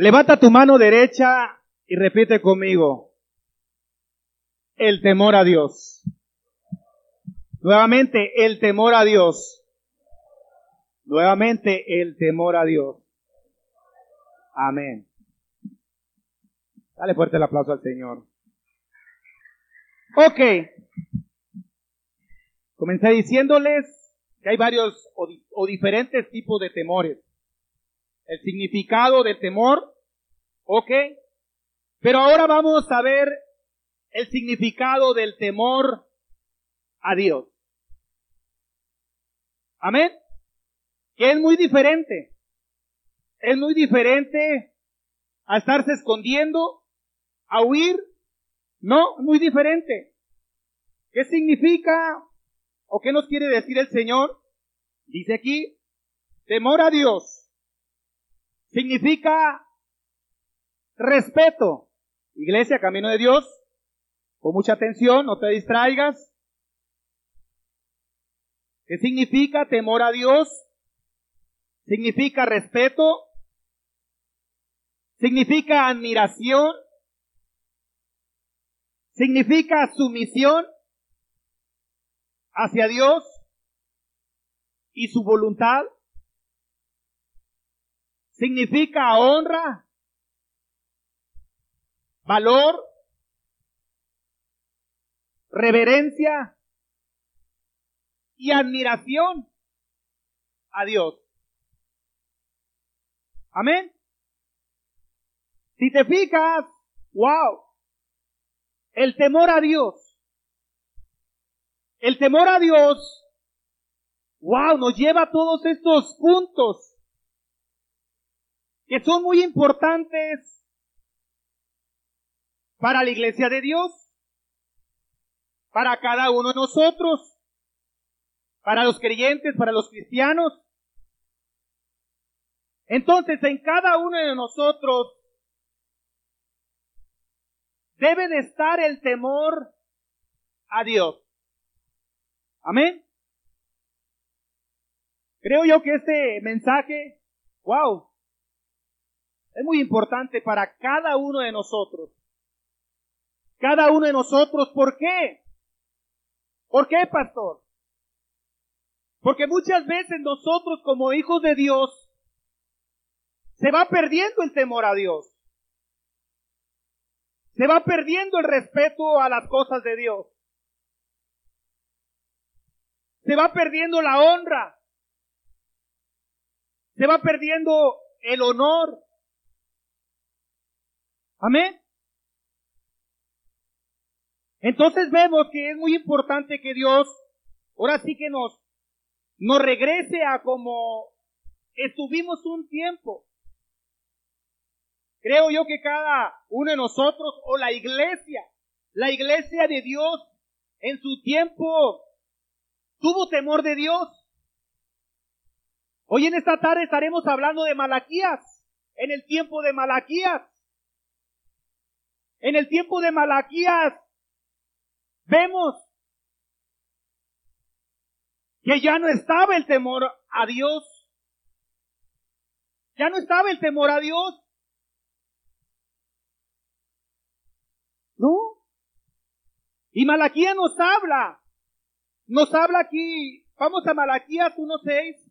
Levanta tu mano derecha y repite conmigo. El temor a Dios. Nuevamente, el temor a Dios. Nuevamente, el temor a Dios. Amén. Dale fuerte el aplauso al Señor. Ok. Comencé diciéndoles que hay varios o, o diferentes tipos de temores el significado del temor, ¿ok? Pero ahora vamos a ver el significado del temor a Dios. Amén. Que es muy diferente. Es muy diferente a estarse escondiendo, a huir. No, muy diferente. ¿Qué significa o qué nos quiere decir el Señor? Dice aquí, temor a Dios significa respeto. Iglesia, camino de Dios, con mucha atención, no te distraigas. ¿Qué significa temor a Dios? Significa respeto. Significa admiración. Significa sumisión hacia Dios y su voluntad significa honra, valor, reverencia y admiración a Dios. Amén. Si te fijas, wow, el temor a Dios, el temor a Dios, wow, nos lleva a todos estos puntos que son muy importantes para la iglesia de Dios, para cada uno de nosotros, para los creyentes, para los cristianos. Entonces, en cada uno de nosotros debe de estar el temor a Dios. Amén. Creo yo que este mensaje, wow, es muy importante para cada uno de nosotros. Cada uno de nosotros, ¿por qué? ¿Por qué, pastor? Porque muchas veces nosotros como hijos de Dios se va perdiendo el temor a Dios. Se va perdiendo el respeto a las cosas de Dios. Se va perdiendo la honra. Se va perdiendo el honor. Amén. Entonces vemos que es muy importante que Dios ahora sí que nos, nos regrese a como estuvimos un tiempo. Creo yo que cada uno de nosotros o la iglesia, la iglesia de Dios en su tiempo tuvo temor de Dios. Hoy en esta tarde estaremos hablando de Malaquías, en el tiempo de Malaquías. En el tiempo de Malaquías vemos que ya no estaba el temor a Dios. Ya no estaba el temor a Dios. ¿No? Y Malaquías nos habla. Nos habla aquí. Vamos a Malaquías 1.6.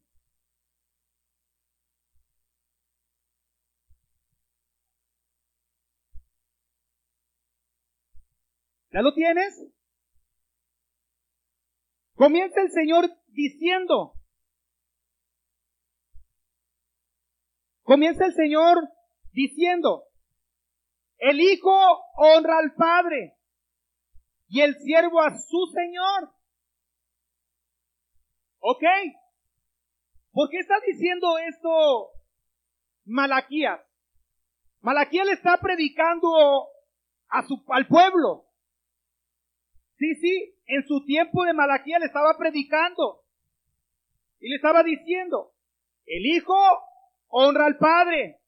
¿Ya lo tienes? Comienza el Señor diciendo, comienza el Señor diciendo, el Hijo honra al Padre y el siervo a su Señor. ¿Ok? ¿Por qué está diciendo esto Malaquías? Malaquías le está predicando a su, al pueblo. Sí, sí, en su tiempo de Malaquía le estaba predicando y le estaba diciendo, el hijo honra al padre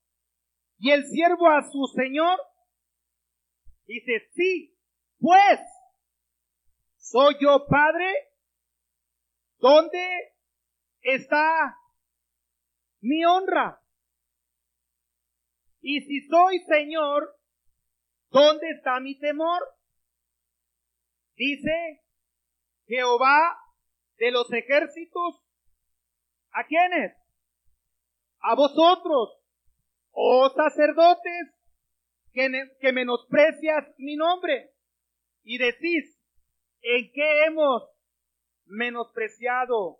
y el siervo a su señor. Dice, sí, pues, soy yo padre, ¿dónde está mi honra? Y si soy Señor, ¿dónde está mi temor? Dice Jehová de los ejércitos. ¿A quiénes? A vosotros, oh sacerdotes, que, que menosprecias mi nombre y decís, ¿en qué hemos menospreciado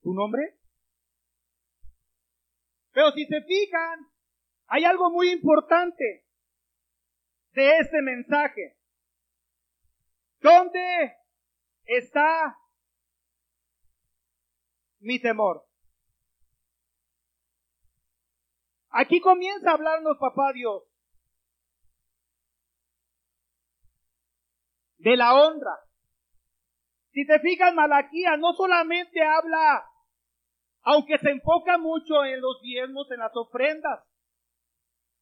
tu nombre? Pero si se fijan, hay algo muy importante de este mensaje. ¿Dónde está mi temor? Aquí comienza a hablarnos papá Dios de la honra. Si te fijas, Malaquía no solamente habla, aunque se enfoca mucho en los diezmos, en las ofrendas,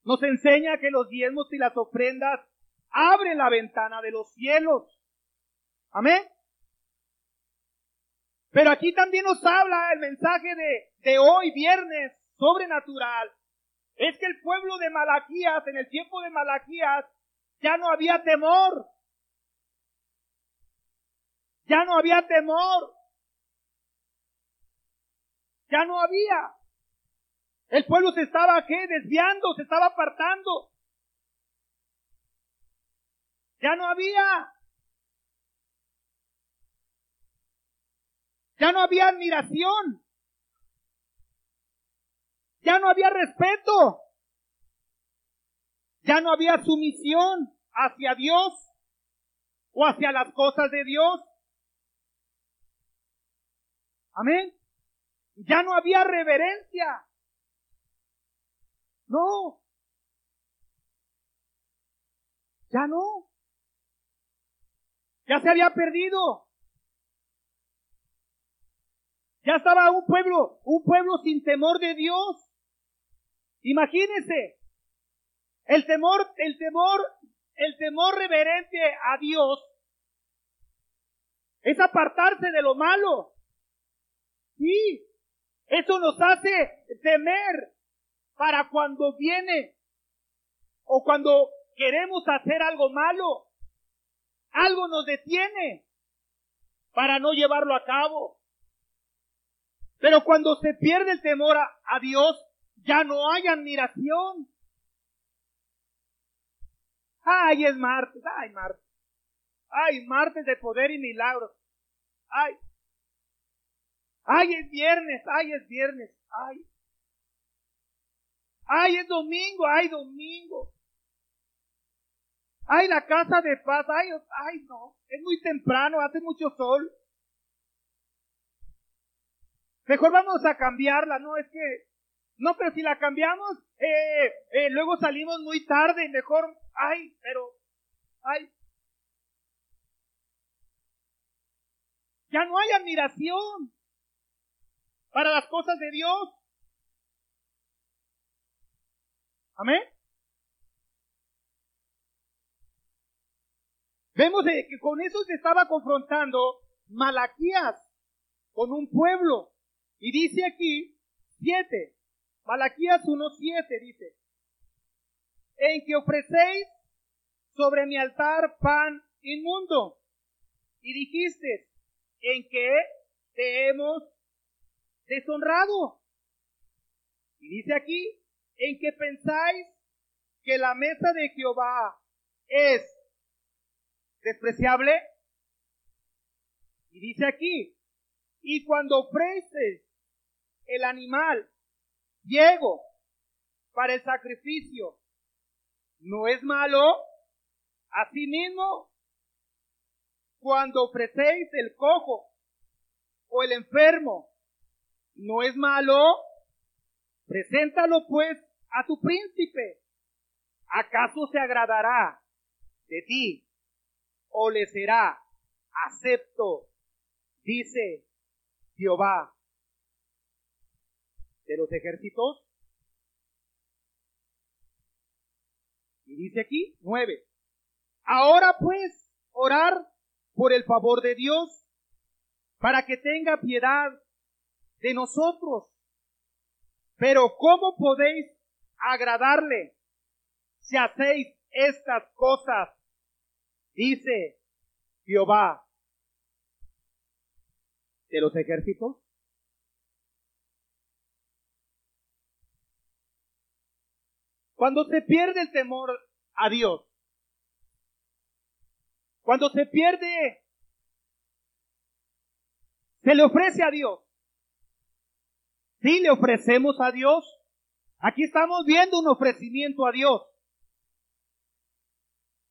nos enseña que los diezmos y las ofrendas abren la ventana de los cielos. Amén. Pero aquí también nos habla el mensaje de, de hoy, viernes, sobrenatural, es que el pueblo de Malaquías, en el tiempo de Malaquías, ya no había temor. Ya no había temor. Ya no había. El pueblo se estaba, ¿qué? Desviando, se estaba apartando. Ya no había. Ya no había admiración. Ya no había respeto. Ya no había sumisión hacia Dios o hacia las cosas de Dios. Amén. Ya no había reverencia. No. Ya no. Ya se había perdido. Ya estaba un pueblo, un pueblo sin temor de Dios. Imagínense, el temor, el temor, el temor reverente a Dios es apartarse de lo malo. Sí, eso nos hace temer para cuando viene o cuando queremos hacer algo malo. Algo nos detiene para no llevarlo a cabo. Pero cuando se pierde el temor a, a Dios, ya no hay admiración. Ay, es martes, ay, martes. Ay, martes de poder y milagros. Ay. Ay, es viernes, ay, es viernes, ay. Ay, es domingo, ay, domingo. Ay, la casa de paz, ay, ay, no, es muy temprano, hace mucho sol. Mejor vamos a cambiarla, no, es que no, pero si la cambiamos, eh, eh, luego salimos muy tarde, mejor, ay, pero, ay. Ya no hay admiración para las cosas de Dios. Amén. Vemos eh, que con eso se estaba confrontando Malaquías con un pueblo. Y dice aquí, siete, Malaquías 1.7 dice, en que ofrecéis sobre mi altar pan inmundo. Y dijiste, en que te hemos deshonrado. Y dice aquí, en que pensáis que la mesa de Jehová es despreciable. Y dice aquí, y cuando ofreces el animal Diego, para el sacrificio, ¿no es malo? Asimismo, cuando ofrecéis el cojo o el enfermo, ¿no es malo? Preséntalo pues a tu príncipe. ¿Acaso se agradará de ti o le será acepto? Dice Jehová de los ejércitos. Y dice aquí, nueve. Ahora pues, orar por el favor de Dios, para que tenga piedad de nosotros. Pero ¿cómo podéis agradarle si hacéis estas cosas, dice Jehová de los ejércitos? Cuando se pierde el temor a Dios, cuando se pierde, se le ofrece a Dios. Sí, le ofrecemos a Dios. Aquí estamos viendo un ofrecimiento a Dios.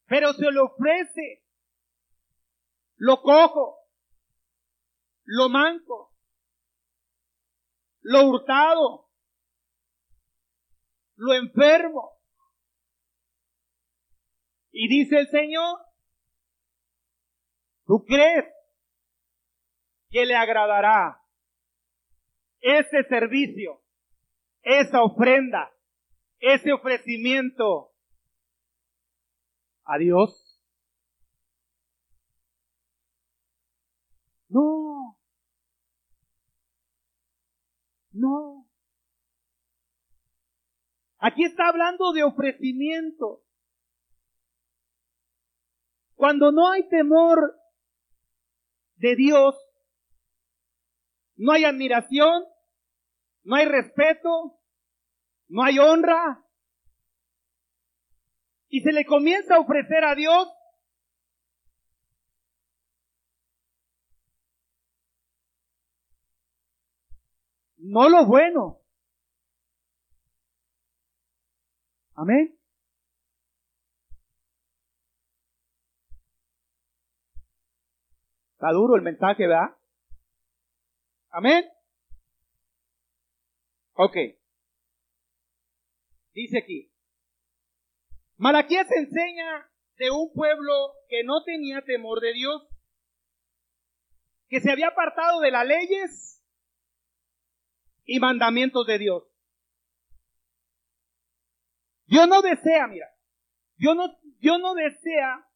Pero se le ofrece lo cojo, lo manco, lo hurtado, lo enfermo. Y dice el Señor, ¿tú crees que le agradará ese servicio, esa ofrenda, ese ofrecimiento a Dios? No. No. Aquí está hablando de ofrecimiento. Cuando no hay temor de Dios, no hay admiración, no hay respeto, no hay honra. Y se le comienza a ofrecer a Dios no lo bueno. Amén. Está duro el mensaje, ¿verdad? Amén. Ok. Dice aquí. Malaquías enseña de un pueblo que no tenía temor de Dios, que se había apartado de las leyes y mandamientos de Dios. Dios no desea, mira, Dios no, Dios no desea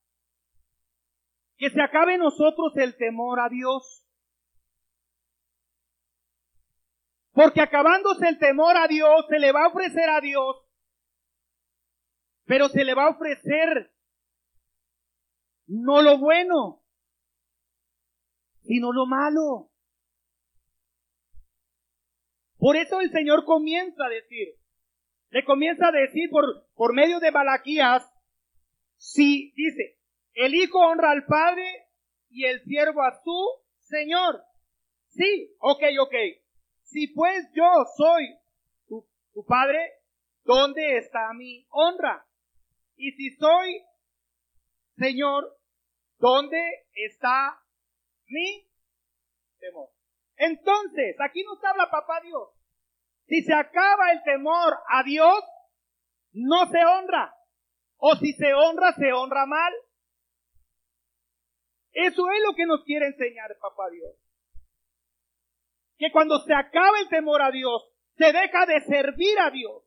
que se acabe en nosotros el temor a Dios. Porque acabándose el temor a Dios, se le va a ofrecer a Dios, pero se le va a ofrecer no lo bueno, sino lo malo. Por eso el Señor comienza a decir, le comienza a decir por, por medio de Balaquías, si dice, el Hijo honra al Padre y el siervo a su Señor. Sí, ok, ok. Si pues yo soy tu, tu Padre, ¿dónde está mi honra? Y si soy Señor, ¿dónde está mi temor? Entonces, aquí nos habla papá Dios. Si se acaba el temor a Dios, no se honra. O si se honra, se honra mal. Eso es lo que nos quiere enseñar papá Dios. Que cuando se acaba el temor a Dios, se deja de servir a Dios,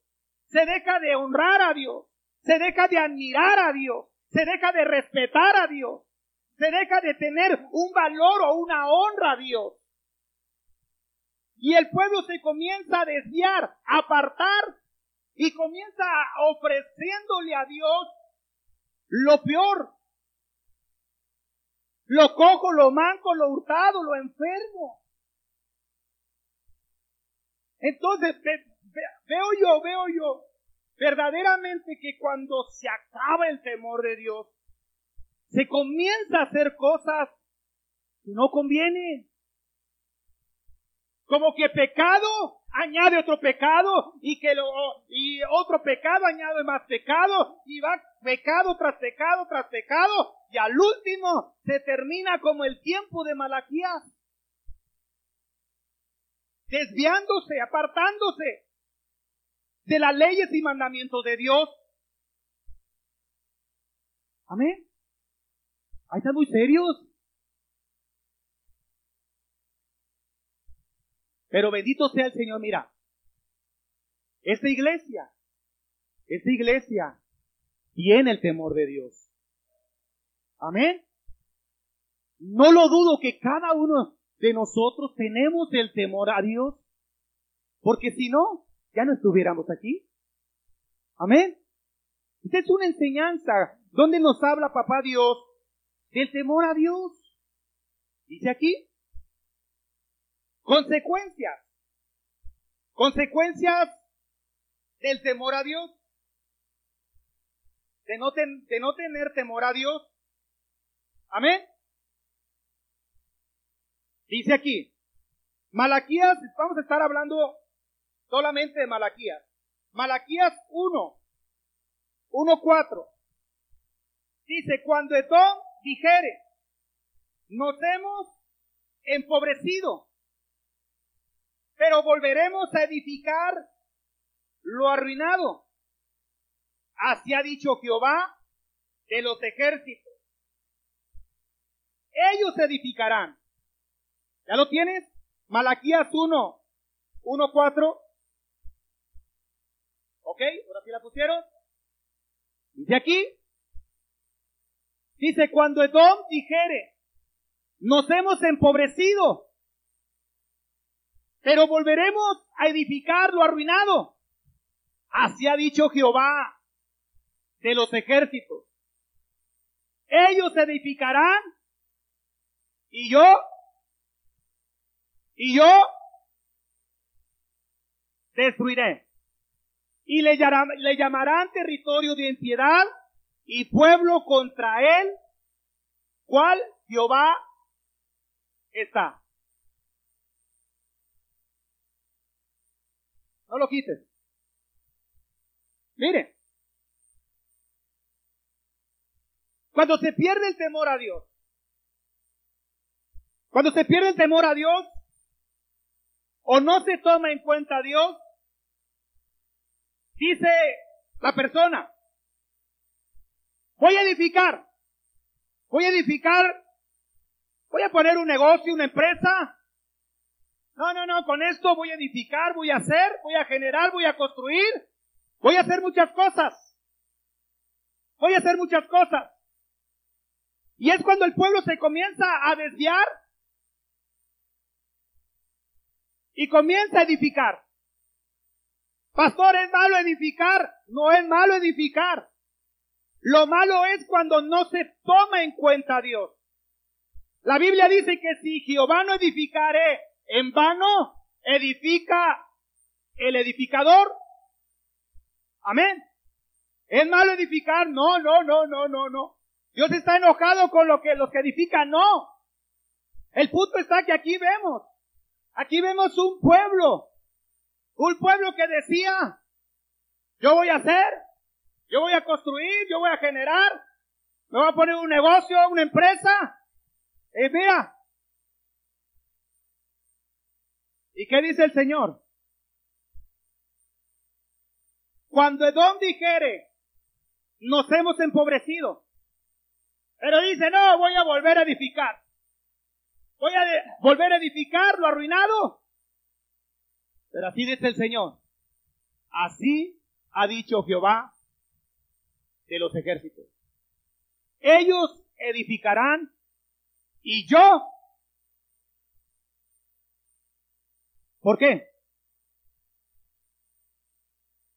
se deja de honrar a Dios, se deja de admirar a Dios, se deja de respetar a Dios, se deja de tener un valor o una honra a Dios. Y el pueblo se comienza a desviar, a apartar y comienza ofreciéndole a Dios lo peor. Lo cojo, lo manco, lo hurtado, lo enfermo. Entonces, veo yo, veo yo, verdaderamente que cuando se acaba el temor de Dios, se comienza a hacer cosas que no convienen. Como que pecado añade otro pecado y que lo, y otro pecado añade más pecado y va pecado tras pecado tras pecado y al último se termina como el tiempo de Malaquías. Desviándose, apartándose de las leyes y mandamientos de Dios. Amén. Ahí están muy serios. Pero bendito sea el Señor, mira, esta iglesia, esta iglesia tiene el temor de Dios. Amén. No lo dudo que cada uno de nosotros tenemos el temor a Dios, porque si no, ya no estuviéramos aquí. Amén. Esta es una enseñanza donde nos habla papá Dios del temor a Dios. Dice aquí, consecuencias. Consecuencias del temor a Dios. De no, de no tener temor a Dios. Amén. Dice aquí, Malaquías, vamos a estar hablando solamente de Malaquías. Malaquías 1, 1.4. Dice, cuando Edom dijere, nos hemos empobrecido, pero volveremos a edificar lo arruinado. Así ha dicho Jehová de los ejércitos. Ellos edificarán. ¿Ya lo tienes? Malaquías 1, 1, 4. ¿Ok? ¿Ahora sí la pusieron? Dice aquí. Dice, cuando Edom dijere, nos hemos empobrecido, pero volveremos a edificar lo arruinado. Así ha dicho Jehová de los ejércitos. Ellos edificarán y yo, y yo destruiré y le, llamarán, territorio de impiedad y pueblo contra él, cual Jehová está. No lo quites. Mire, cuando se pierde el temor a Dios, cuando se pierde el temor a Dios, o no se toma en cuenta a Dios, Dice la persona, voy a edificar, voy a edificar, voy a poner un negocio, una empresa. No, no, no, con esto voy a edificar, voy a hacer, voy a generar, voy a construir, voy a hacer muchas cosas. Voy a hacer muchas cosas. Y es cuando el pueblo se comienza a desviar y comienza a edificar. Pastor, ¿es malo edificar? No es malo edificar. Lo malo es cuando no se toma en cuenta a Dios. La Biblia dice que si Jehová no edificare, en vano edifica el edificador. Amén. ¿Es malo edificar? No, no, no, no, no, no. Dios está enojado con lo que los que edifican, no. El punto está que aquí vemos, aquí vemos un pueblo un pueblo que decía, yo voy a hacer, yo voy a construir, yo voy a generar, me voy a poner un negocio, una empresa. Y mira, ¿y qué dice el Señor? Cuando Edom dijere, nos hemos empobrecido, pero dice, no, voy a volver a edificar. Voy a volver a edificar lo arruinado pero así dice el Señor. Así ha dicho Jehová de los ejércitos. Ellos edificarán y yo. ¿Por qué?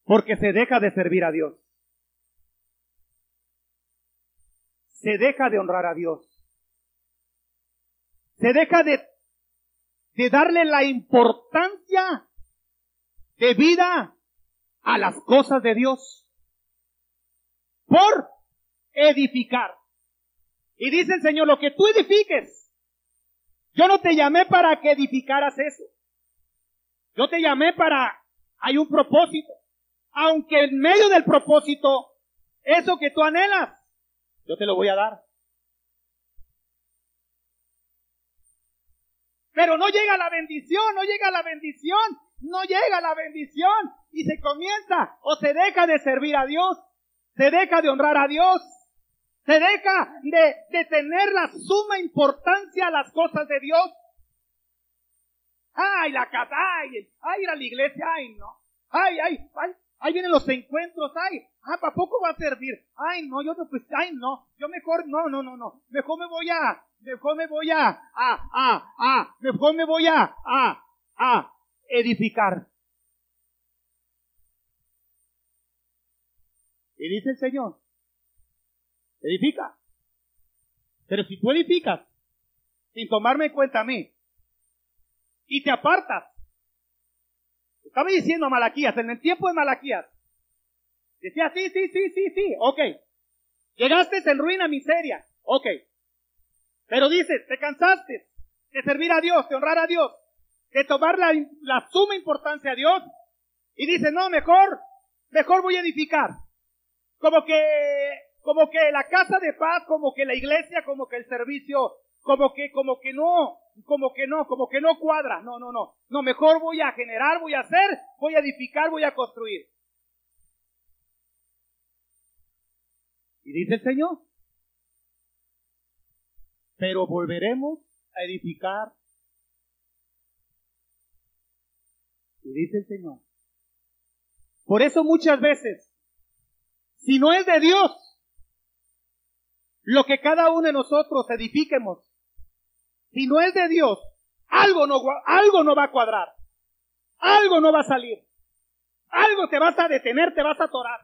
Porque se deja de servir a Dios. Se deja de honrar a Dios. Se deja de, de darle la importancia de vida a las cosas de Dios por edificar. Y dice el Señor, lo que tú edifiques, yo no te llamé para que edificaras eso. Yo te llamé para, hay un propósito. Aunque en medio del propósito, eso que tú anhelas, yo te lo voy a dar. Pero no llega la bendición, no llega la bendición no llega la bendición y se comienza o se deja de servir a Dios, se deja de honrar a Dios, se deja de, de tener la suma importancia a las cosas de Dios. Ay, la casa, ay, ay, ir a la iglesia, ay, no. Ay, ay, ay, ahí vienen los encuentros, ay, ah, ¿para poco va a servir? Ay, no, yo no, pues, ay, no, yo mejor, no, no, no, no, mejor me voy a, mejor me voy a, a, a, a, mejor me voy a, a, a, edificar. Y dice el Señor, edifica. Pero si tú edificas sin tomarme en cuenta a mí y te apartas, estaba diciendo a Malaquías, en el tiempo de Malaquías, decía, sí, sí, sí, sí, sí, ok, llegaste en ruina, miseria, ok, pero dices, te cansaste de servir a Dios, de honrar a Dios, de tomar la, la suma importancia a Dios, y dices, no, mejor, mejor voy a edificar. Como que, como que la casa de paz, como que la iglesia, como que el servicio, como que, como que no, como que no, como que no cuadra. No, no, no. No, mejor voy a generar, voy a hacer, voy a edificar, voy a construir. Y dice el Señor, pero volveremos a edificar. Y dice el Señor. Por eso muchas veces, si no es de Dios, lo que cada uno de nosotros edifiquemos, si no es de Dios, algo no, algo no va a cuadrar, algo no va a salir, algo te vas a detener, te vas a atorar.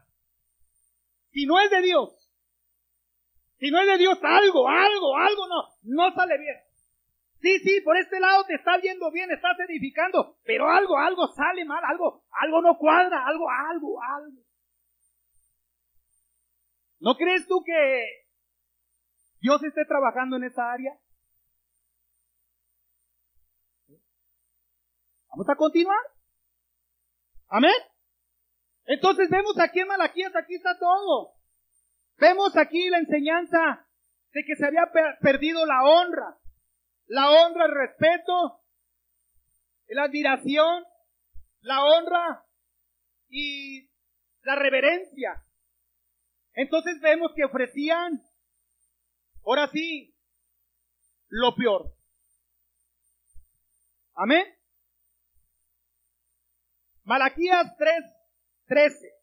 Si no es de Dios, si no es de Dios, algo, algo, algo no, no sale bien. Sí, sí, por este lado te está viendo bien, estás edificando, pero algo, algo sale mal, algo, algo no cuadra, algo, algo, algo. ¿No crees tú que Dios esté trabajando en esa área? Vamos a continuar. Amén. Entonces vemos aquí en Malaquías, aquí está todo. Vemos aquí la enseñanza de que se había perdido la honra. La honra, el respeto, la admiración, la honra y la reverencia. Entonces vemos que ofrecían, ahora sí, lo peor. Amén. Malaquías 3, 13.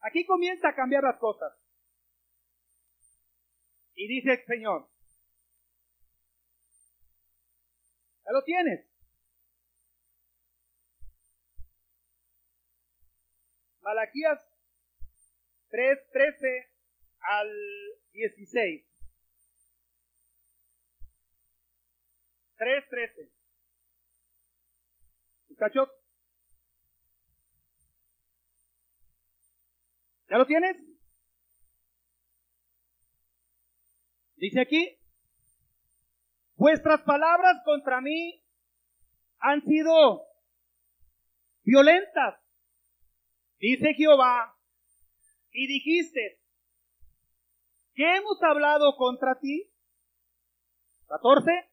Aquí comienza a cambiar las cosas. Y dice el Señor, ya lo tienes. Malaquías 3, 13 al 16. 3, 13. Muchachos, ¿Ya lo tienes? Dice aquí, vuestras palabras contra mí han sido violentas, dice Jehová, y dijiste, ¿qué hemos hablado contra ti? 14.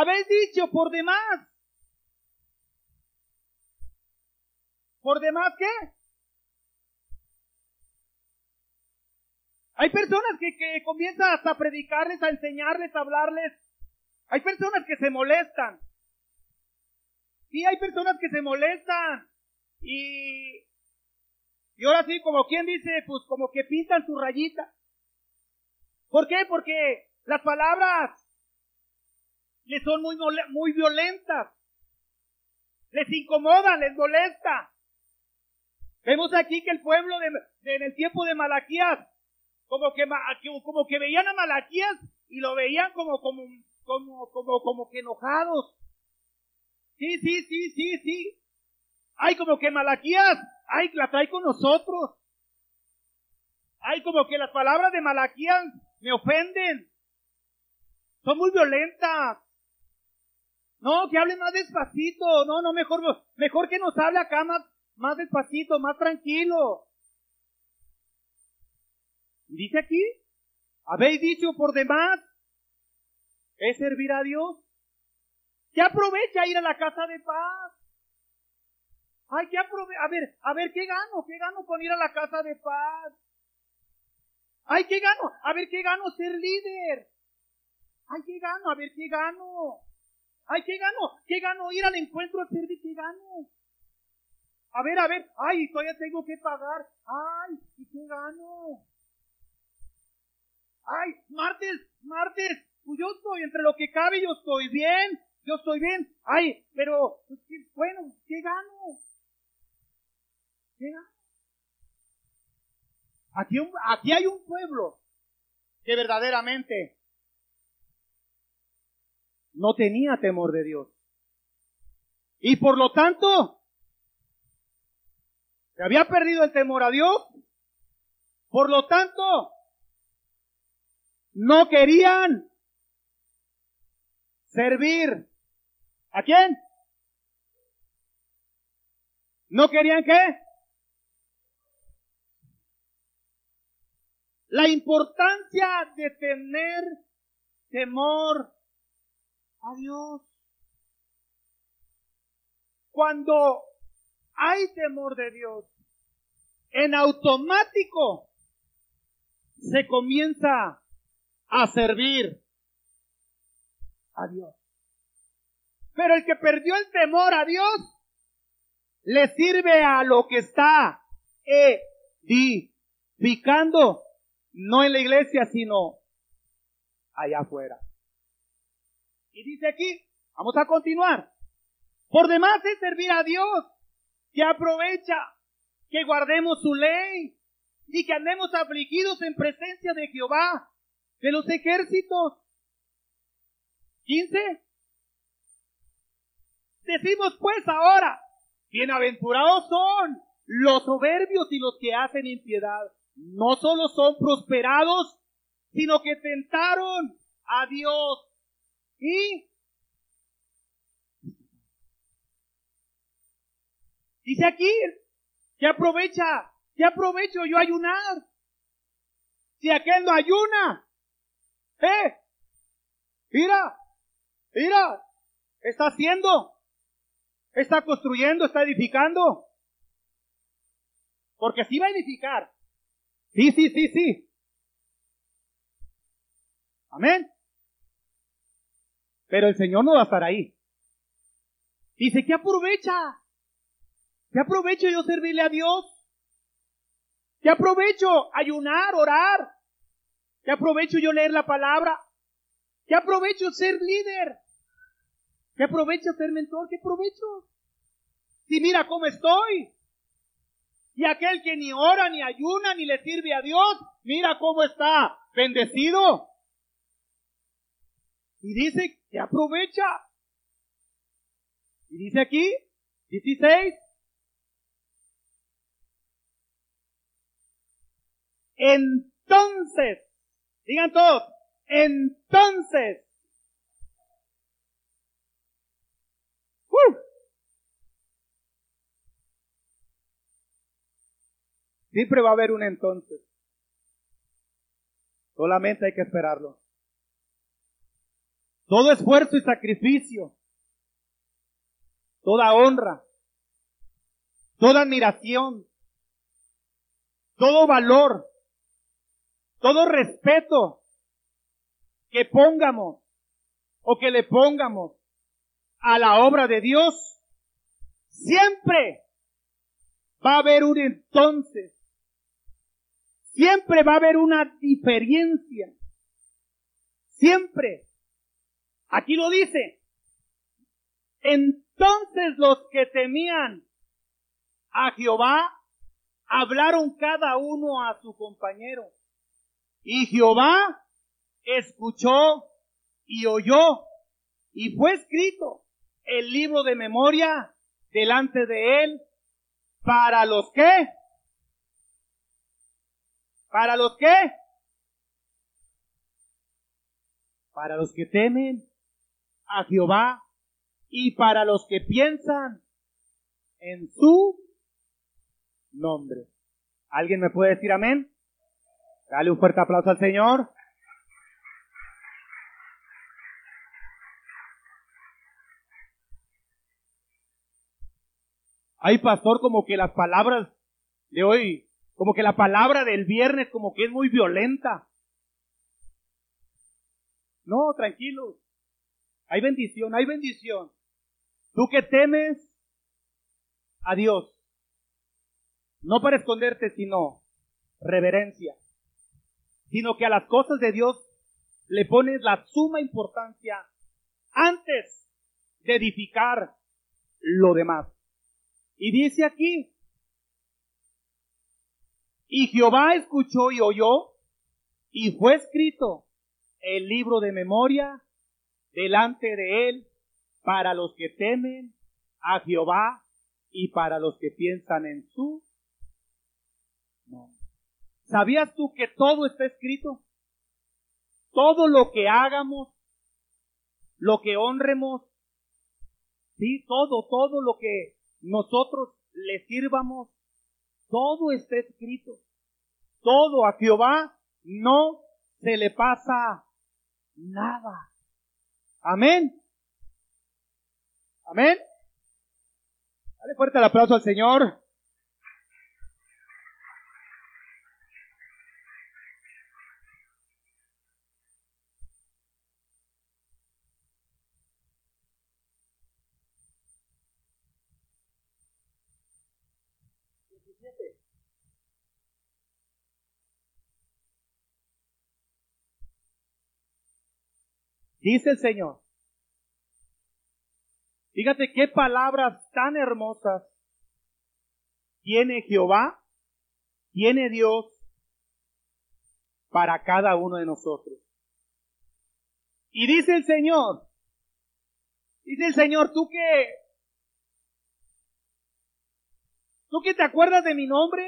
Habéis dicho por demás, ¿Por demás qué? Hay personas que, que comienzan hasta a predicarles, a enseñarles, a hablarles. Hay personas que se molestan. Sí, hay personas que se molestan. Y, y ahora sí, como quien dice, pues como que pintan su rayita. ¿Por qué? Porque las palabras les son muy, muy violentas. Les incomodan, les molesta. Vemos aquí que el pueblo de, en el tiempo de Malaquías, como que, como que veían a Malaquías y lo veían como, como, como, como, como que enojados. Sí, sí, sí, sí, sí. Ay, como que Malaquías, ay, la trae con nosotros. Ay, como que las palabras de Malaquías me ofenden. Son muy violentas. No, que hable más despacito. No, no, mejor, mejor que nos hable acá más, más despacito, más tranquilo. Y dice aquí, habéis dicho por demás, es servir a Dios. ¿Qué aprovecha ir a la casa de paz? Ay, ¿qué aprovecha? A ver, a ver, ¿qué gano? ¿Qué gano con ir a la casa de paz? Ay, ¿qué gano? A ver, ¿qué gano ser líder? Ay, ¿qué gano? A ver, ¿qué gano? Ay, ¿qué gano? ¿Qué gano ir al encuentro a servir? ¿Qué gano? A ver, a ver, ay, todavía tengo que pagar. Ay, ¿y qué gano? Ay, martes, martes, pues yo estoy, entre lo que cabe, yo estoy bien, yo estoy bien. Ay, pero, pues, bueno, ¿qué gano? ¿Qué gano? Aquí, aquí hay un pueblo que verdaderamente no tenía temor de Dios. Y por lo tanto, se había perdido el temor a Dios. Por lo tanto, no querían servir. ¿A quién? ¿No querían qué? La importancia de tener temor a Dios. Cuando hay temor de Dios, en automático se comienza a servir a Dios. Pero el que perdió el temor a Dios, le sirve a lo que está edificando, no en la iglesia, sino allá afuera. Y dice aquí, vamos a continuar. Por demás es servir a Dios, que aprovecha que guardemos su ley y que andemos afligidos en presencia de Jehová, de los ejércitos. 15. Decimos pues ahora, bienaventurados son los soberbios y los que hacen impiedad. No solo son prosperados, sino que tentaron a Dios y dice aquí que aprovecha, que aprovecho yo ayunar. Si aquel no ayuna, eh, mira, mira, está haciendo, está construyendo, está edificando. Porque si va a edificar. Sí, sí, sí, sí. Amén. Pero el Señor no va a estar ahí. Dice, ¿qué aprovecha? ¿Qué aprovecho yo servirle a Dios? ¿Qué aprovecho ayunar, orar? ¿Qué aprovecho yo leer la palabra? ¿Qué aprovecho ser líder? ¿Qué aprovecho ser mentor? ¿Qué aprovecho? Si mira cómo estoy. Y aquel que ni ora, ni ayuna, ni le sirve a Dios, mira cómo está bendecido. Y dice que aprovecha. Y dice aquí, 16. Entonces, digan todos, entonces, ¡uh! siempre va a haber un entonces. Solamente hay que esperarlo. Todo esfuerzo y sacrificio, toda honra, toda admiración, todo valor, todo respeto que pongamos o que le pongamos a la obra de Dios, siempre va a haber un entonces, siempre va a haber una diferencia, siempre Aquí lo dice. Entonces los que temían a Jehová hablaron cada uno a su compañero. Y Jehová escuchó y oyó. Y fue escrito el libro de memoria delante de él para los que, para los que, para los que temen a Jehová y para los que piensan en su nombre. ¿Alguien me puede decir amén? Dale un fuerte aplauso al Señor. Hay pastor como que las palabras de hoy, como que la palabra del viernes como que es muy violenta. No, tranquilos. Hay bendición, hay bendición. Tú que temes a Dios, no para esconderte, sino reverencia, sino que a las cosas de Dios le pones la suma importancia antes de edificar lo demás. Y dice aquí, y Jehová escuchó y oyó, y fue escrito el libro de memoria delante de él para los que temen a Jehová y para los que piensan en su ¿Sabías tú que todo está escrito? Todo lo que hagamos, lo que honremos, sí, todo, todo lo que nosotros le sirvamos, todo está escrito. Todo a Jehová no se le pasa nada. Amén. Amén. Dale fuerte el aplauso al Señor. Dice el Señor. Fíjate qué palabras tan hermosas tiene Jehová, tiene Dios para cada uno de nosotros. Y dice el Señor, dice el Señor, tú que, tú que te acuerdas de mi nombre,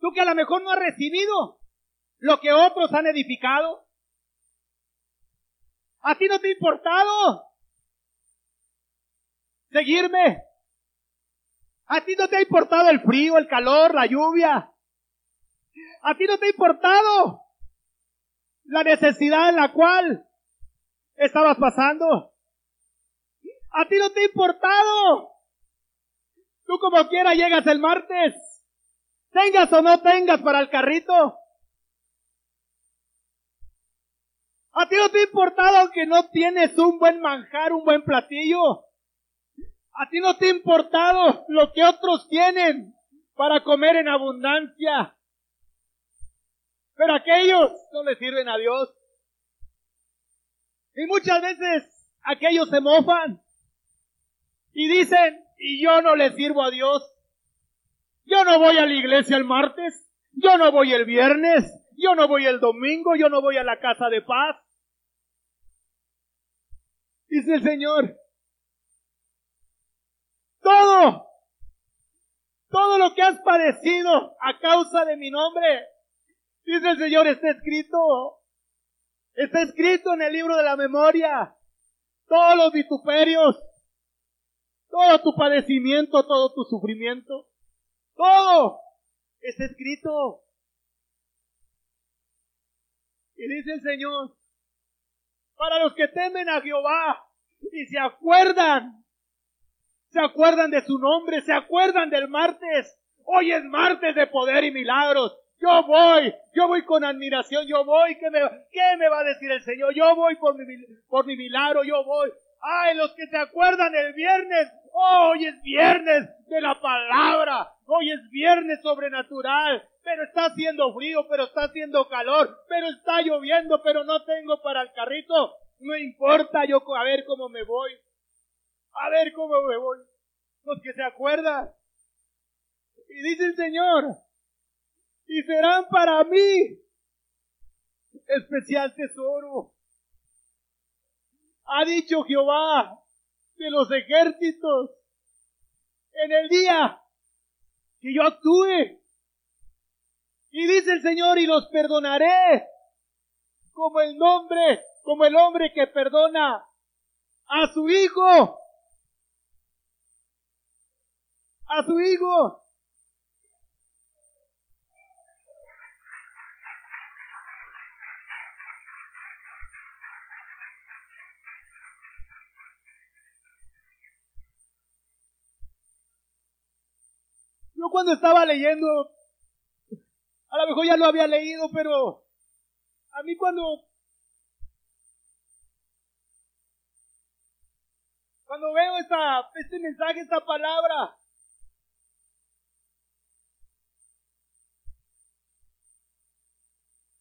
tú que a lo mejor no has recibido lo que otros han edificado. ¿A ti no te ha importado seguirme? ¿A ti no te ha importado el frío, el calor, la lluvia? ¿A ti no te ha importado la necesidad en la cual estabas pasando? ¿A ti no te ha importado? Tú como quiera llegas el martes, tengas o no tengas para el carrito. ¿A ti no te ha importado que no tienes un buen manjar, un buen platillo? ¿A ti no te ha importado lo que otros tienen para comer en abundancia? Pero aquellos no le sirven a Dios. Y muchas veces aquellos se mofan y dicen, y yo no le sirvo a Dios. Yo no voy a la iglesia el martes, yo no voy el viernes, yo no voy el domingo, yo no voy a la casa de paz. Dice el Señor, todo, todo lo que has padecido a causa de mi nombre, dice el Señor, está escrito, está escrito en el libro de la memoria, todos los vituperios, todo tu padecimiento, todo tu sufrimiento, todo está escrito. Y dice el Señor, para los que temen a Jehová y se acuerdan, se acuerdan de su nombre, se acuerdan del martes. Hoy es martes de poder y milagros. Yo voy, yo voy con admiración, yo voy, ¿qué me, me va a decir el Señor? Yo voy por mi, por mi milagro, yo voy. Ay, los que se acuerdan el viernes, hoy es viernes de la palabra, hoy es viernes sobrenatural, pero está haciendo frío, pero está haciendo calor, pero está lloviendo, pero no tengo para el carrito. No importa yo a ver cómo me voy. A ver cómo me voy. Los que se acuerdan. Y dice el Señor, y serán para mí especial tesoro. Ha dicho Jehová de los ejércitos en el día que yo actúe y dice el Señor, y los perdonaré como el nombre, como el hombre que perdona a su hijo. A su hijo. Yo cuando estaba leyendo a lo mejor ya lo había leído, pero a mí cuando cuando veo esta, este mensaje, esta palabra,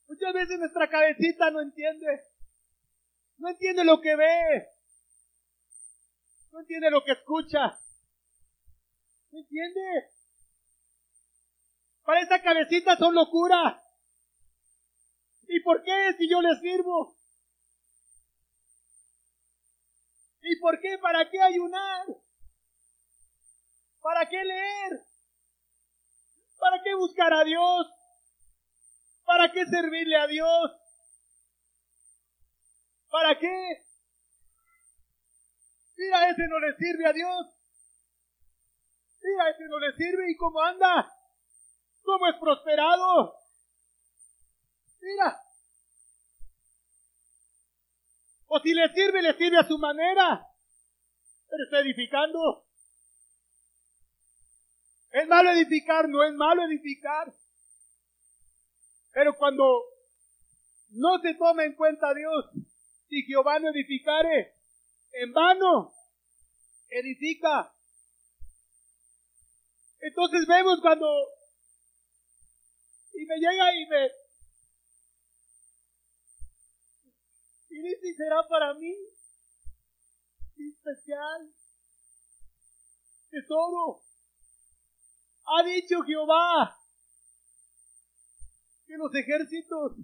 muchas veces nuestra cabecita no entiende. No entiende lo que ve. No entiende lo que escucha. ¿No entiende? Para esa cabecita son locura. ¿Y por qué si yo le sirvo? ¿Y por qué? ¿Para qué ayunar? ¿Para qué leer? ¿Para qué buscar a Dios? ¿Para qué servirle a Dios? ¿Para qué? Mira, ese no le sirve a Dios. Mira, ese no le sirve y cómo anda. ¿Cómo es prosperado? Mira. O si le sirve, le sirve a su manera. Pero está edificando. Es malo edificar, no es malo edificar. Pero cuando no se toma en cuenta a Dios, si Jehová no edificare, en vano edifica. Entonces vemos cuando y me llega y me y dice será para mí especial. Tesoro. Ha dicho Jehová que los ejércitos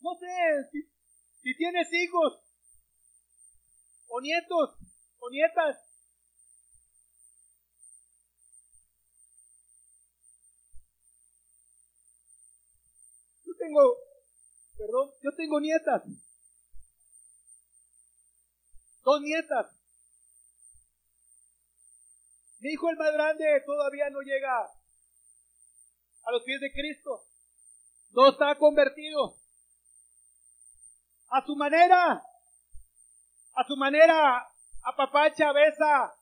no sé si, si tienes hijos o nietos o nietas yo tengo perdón yo tengo nietas dos nietas. Mi hijo el más grande todavía no llega a los pies de Cristo. No está convertido. A su manera, a su manera, apapacha, besa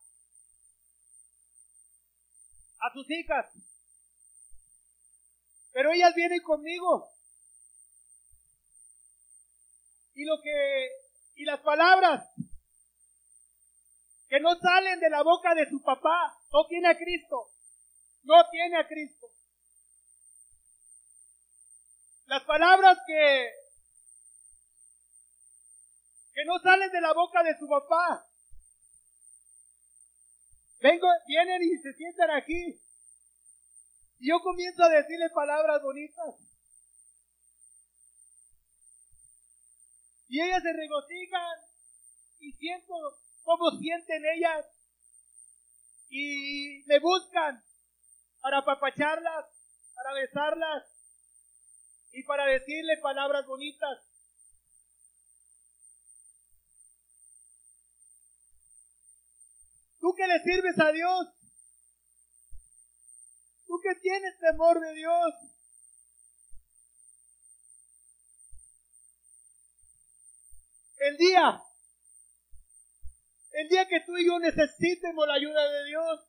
a sus hijas. Pero ellas vienen conmigo. Y lo que, y las palabras que no salen de la boca de su papá. No tiene a Cristo. No tiene a Cristo. Las palabras que, que no salen de la boca de su papá. Vengo, vienen y se sientan aquí. Y yo comienzo a decirle palabras bonitas. Y ellas se regocijan y siento cómo sienten ellas y me buscan para apapacharlas, para besarlas y para decirle palabras bonitas. Tú que le sirves a Dios, tú que tienes temor de Dios, el día el día que tú y yo necesitemos la ayuda de Dios,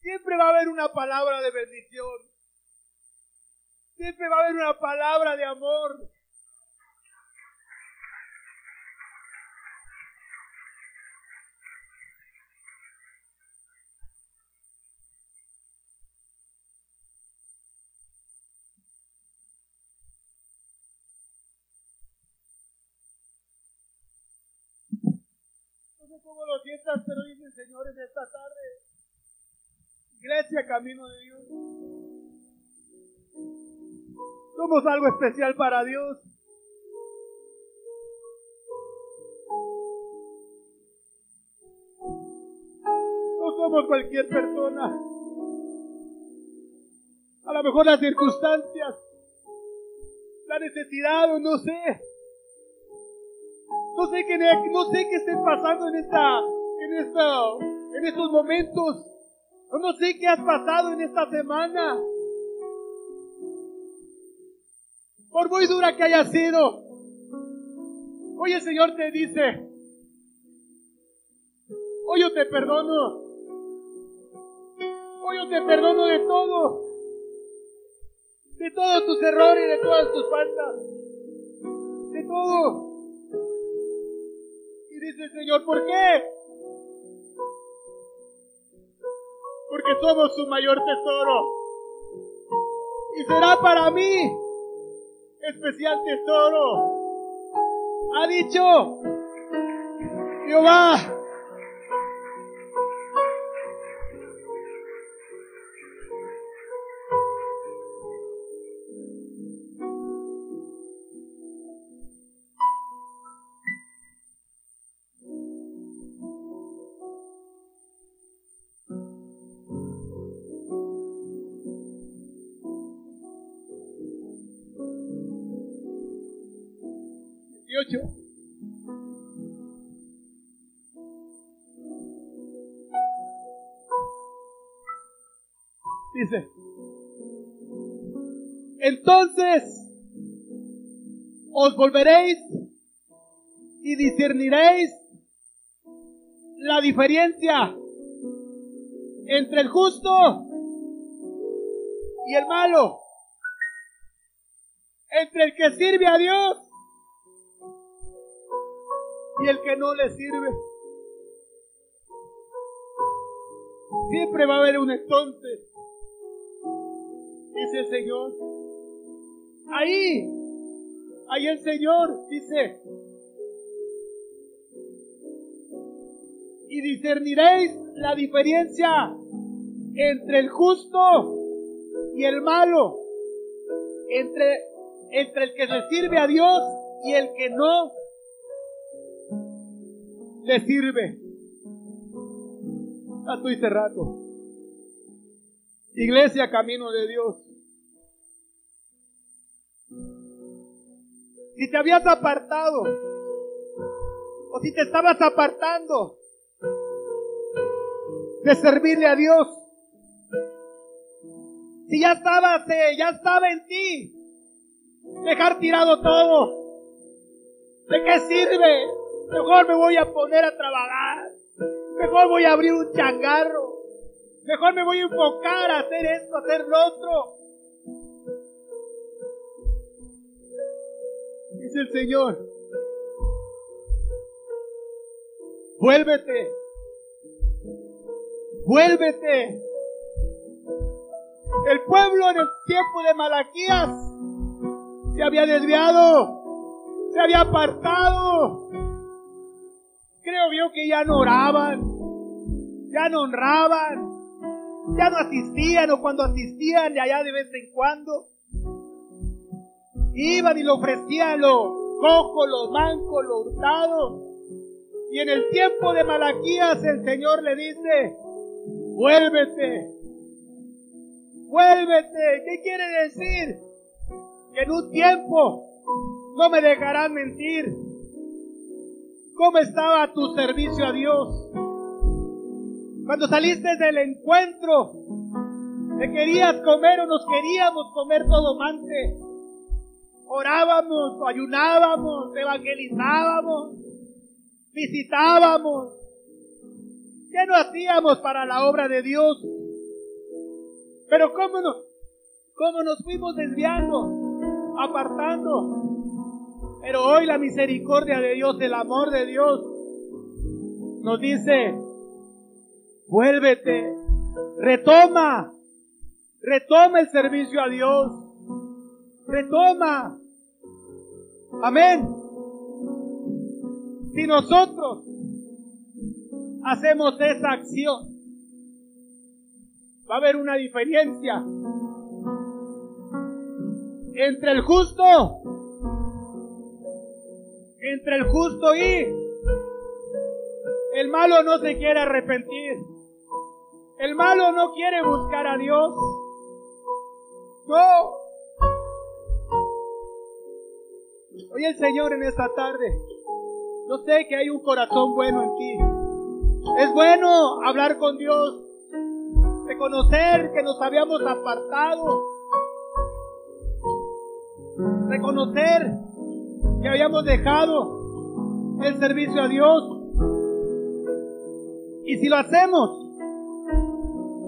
siempre va a haber una palabra de bendición. Siempre va a haber una palabra de amor. Sé cómo lo sientas, pero dicen, señores, esta tarde, iglesia, camino de Dios. Somos algo especial para Dios. No somos cualquier persona. A lo mejor las circunstancias, la necesidad o no sé, no sé qué, no sé qué esté pasando en esta, en esta, en estos momentos. No sé qué has pasado en esta semana. Por muy dura que haya sido. Hoy el Señor te dice, hoy yo te perdono. Hoy yo te perdono de todo. De todos tus errores, de todas tus faltas. De todo. Y dice el Señor, ¿por qué? Porque somos su mayor tesoro. Y será para mí especial tesoro. Ha dicho Jehová. Dice, entonces os volveréis y discerniréis la diferencia entre el justo y el malo, entre el que sirve a Dios y el que no le sirve. Siempre va a haber un entonces, dice el Señor. Ahí, ahí el Señor dice, y discerniréis la diferencia entre el justo y el malo, entre, entre el que se sirve a Dios y el que no le sirve. Ya estoy cerrando. Iglesia, camino de Dios. Si te habías apartado, o si te estabas apartando de servirle a Dios, si ya estabas, eh, ya estaba en ti, dejar tirado todo, ¿de qué sirve? Mejor me voy a poner a trabajar. Mejor voy a abrir un changarro. Mejor me voy a enfocar a hacer esto, a hacer lo otro. Dice el Señor. Vuélvete. Vuélvete. El pueblo en el tiempo de Malaquías se había desviado, se había apartado, Creo yo que ya no oraban, ya no honraban, ya no asistían o cuando asistían de allá de vez en cuando. Iban y lo ofrecían lo cojo, lo manco, lo hurtado. Y en el tiempo de Malaquías el Señor le dice, vuélvete, vuélvete. ¿Qué quiere decir? Que en un tiempo no me dejarán mentir ¿Cómo estaba tu servicio a Dios? Cuando saliste del encuentro, ¿te querías comer o nos queríamos comer todo mante? Orábamos, ayunábamos, evangelizábamos, visitábamos. ¿Qué no hacíamos para la obra de Dios? Pero cómo nos, cómo nos fuimos desviando, apartando. Pero hoy la misericordia de Dios, el amor de Dios, nos dice, vuélvete, retoma, retoma el servicio a Dios, retoma. Amén. Si nosotros hacemos esa acción, va a haber una diferencia entre el justo entre el justo y el malo no se quiere arrepentir. El malo no quiere buscar a Dios. No. Oye el Señor en esta tarde. Yo sé que hay un corazón bueno en ti. Es bueno hablar con Dios. Reconocer que nos habíamos apartado. Reconocer que habíamos dejado el servicio a Dios. Y si lo hacemos,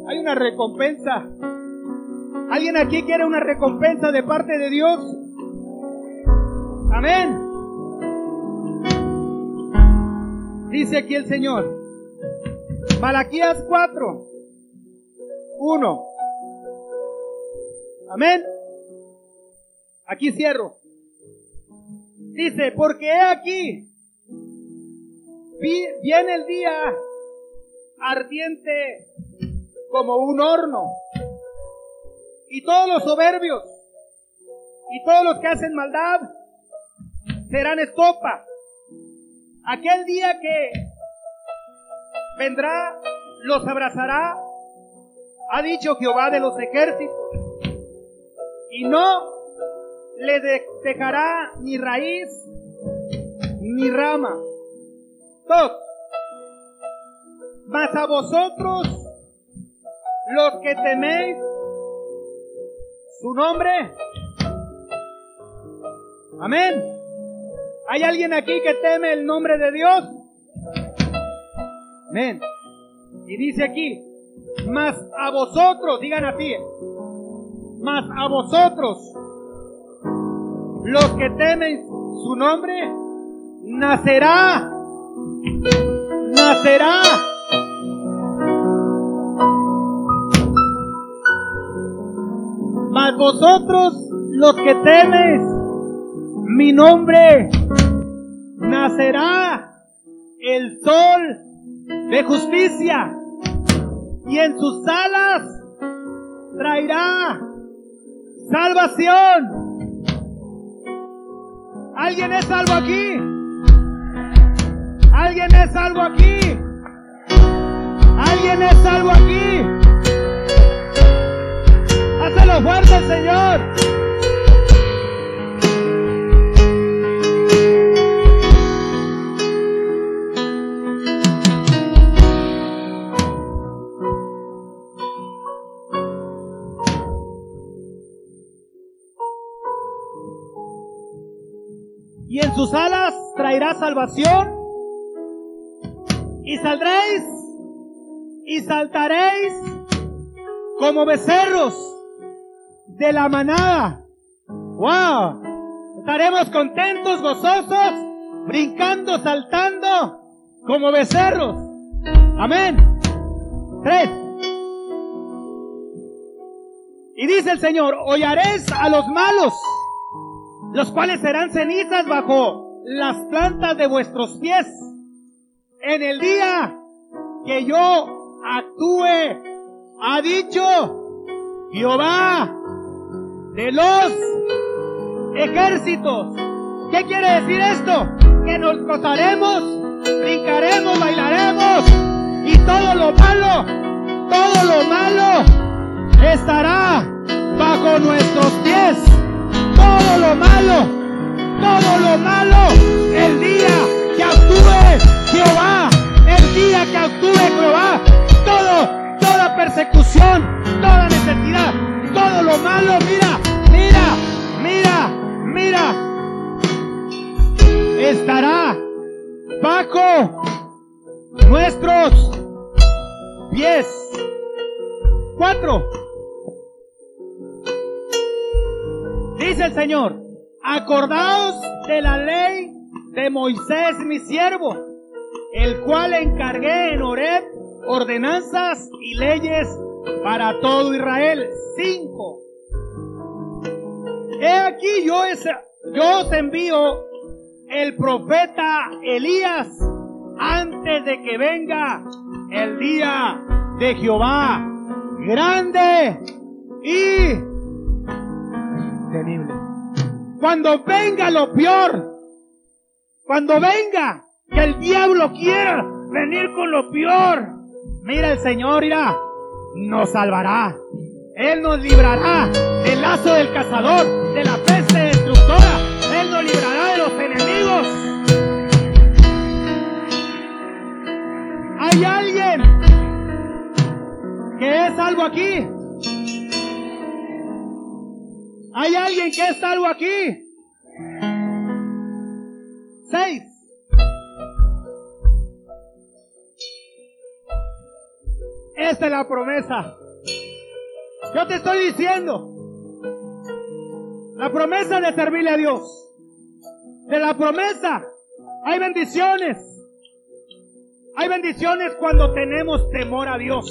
hay una recompensa. ¿Alguien aquí quiere una recompensa de parte de Dios? Amén. Dice aquí el Señor. Malaquías 4, 1. Amén. Aquí cierro. Dice, porque he aquí, viene el día ardiente como un horno. Y todos los soberbios y todos los que hacen maldad serán estopa. Aquel día que vendrá, los abrazará, ha dicho Jehová de los ejércitos, y no le dejará ni raíz ni rama. Dos. Mas a vosotros, los que teméis su nombre, amén. ¿Hay alguien aquí que teme el nombre de Dios? Amén. Y dice aquí, mas a vosotros, digan así, mas a vosotros, los que temen su nombre, nacerá, nacerá. Mas vosotros, los que temes mi nombre, nacerá el sol de justicia y en sus alas traerá salvación. ¿Alguien es salvo aquí? ¿Alguien es salvo aquí? ¿Alguien es salvo aquí? Hazlo fuerte, Señor. Traerá salvación y saldréis y saltaréis como becerros de la manada. ¡Wow! Estaremos contentos, gozosos, brincando, saltando como becerros. Amén. Tres. Y dice el Señor, hollaréis a los malos los cuales serán cenizas bajo las plantas de vuestros pies. En el día que yo actúe, ha dicho Jehová de los ejércitos. ¿Qué quiere decir esto? Que nos gozaremos, brincaremos, bailaremos y todo lo malo, todo lo malo estará bajo nuestros pies todo lo malo, todo lo malo, el día que actúe Jehová, el día que actúe Jehová, todo, toda persecución, toda necesidad, todo lo malo, mira, mira, mira, mira, estará bajo nuestros pies. Cuatro. Dice el Señor, acordaos de la ley de Moisés mi siervo, el cual encargué en Horeb ordenanzas y leyes para todo Israel. Cinco. He aquí yo, es, yo os envío el profeta Elías antes de que venga el día de Jehová grande y cuando venga lo peor, cuando venga que el diablo quiera venir con lo peor, mira el Señor irá, nos salvará. Él nos librará del lazo del cazador, de la peste destructora. Él nos librará de los enemigos. ¿Hay alguien que es algo aquí? ¿Hay alguien que es salvo aquí? Seis. Esta es la promesa. Yo te estoy diciendo. La promesa de servirle a Dios. De la promesa hay bendiciones. Hay bendiciones cuando tenemos temor a Dios.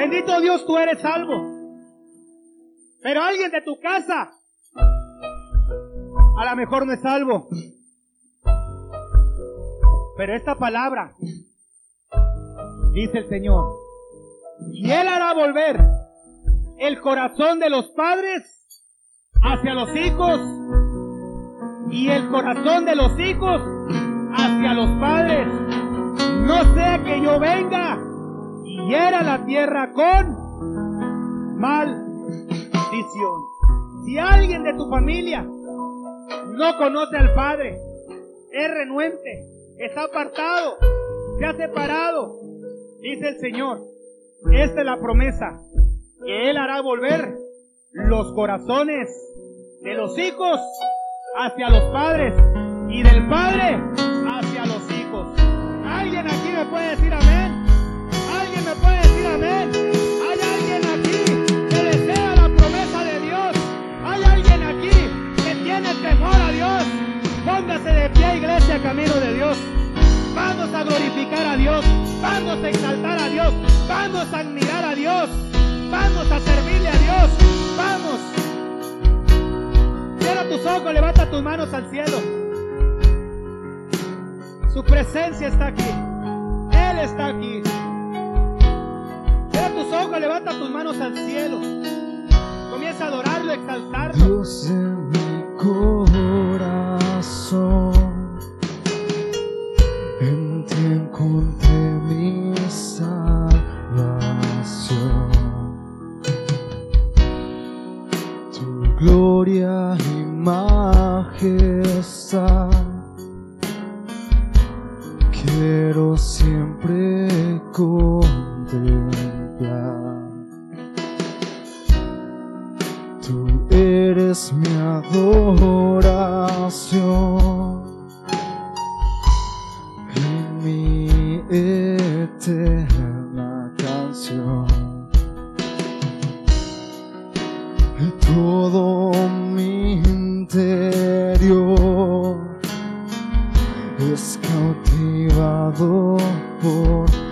Bendito Dios, tú eres salvo. Pero alguien de tu casa a lo mejor no es salvo. Pero esta palabra, dice el Señor, y Él hará volver el corazón de los padres hacia los hijos y el corazón de los hijos hacia los padres. No sea que yo venga la tierra con maldición. Si alguien de tu familia no conoce al Padre, es renuente, está apartado, se ha separado, dice el Señor, esta es la promesa, que Él hará volver los corazones de los hijos hacia los padres y del padre hacia los hijos. ¿Alguien aquí me puede decir amén? Póngase de pie, iglesia, camino de Dios. Vamos a glorificar a Dios. Vamos a exaltar a Dios. Vamos a admirar a Dios. Vamos a servirle a Dios. Vamos. Cierra tus ojos, levanta tus manos al cielo. Su presencia está aquí. Él está aquí. Cierra tus ojos, levanta tus manos al cielo. Comienza a adorarlo, exaltarlo. Dios en mi corazón, en ti encontré mi salvación. Tu gloria y majestad quiero siempre contemplar. Tú eres mi adoración es cautivado por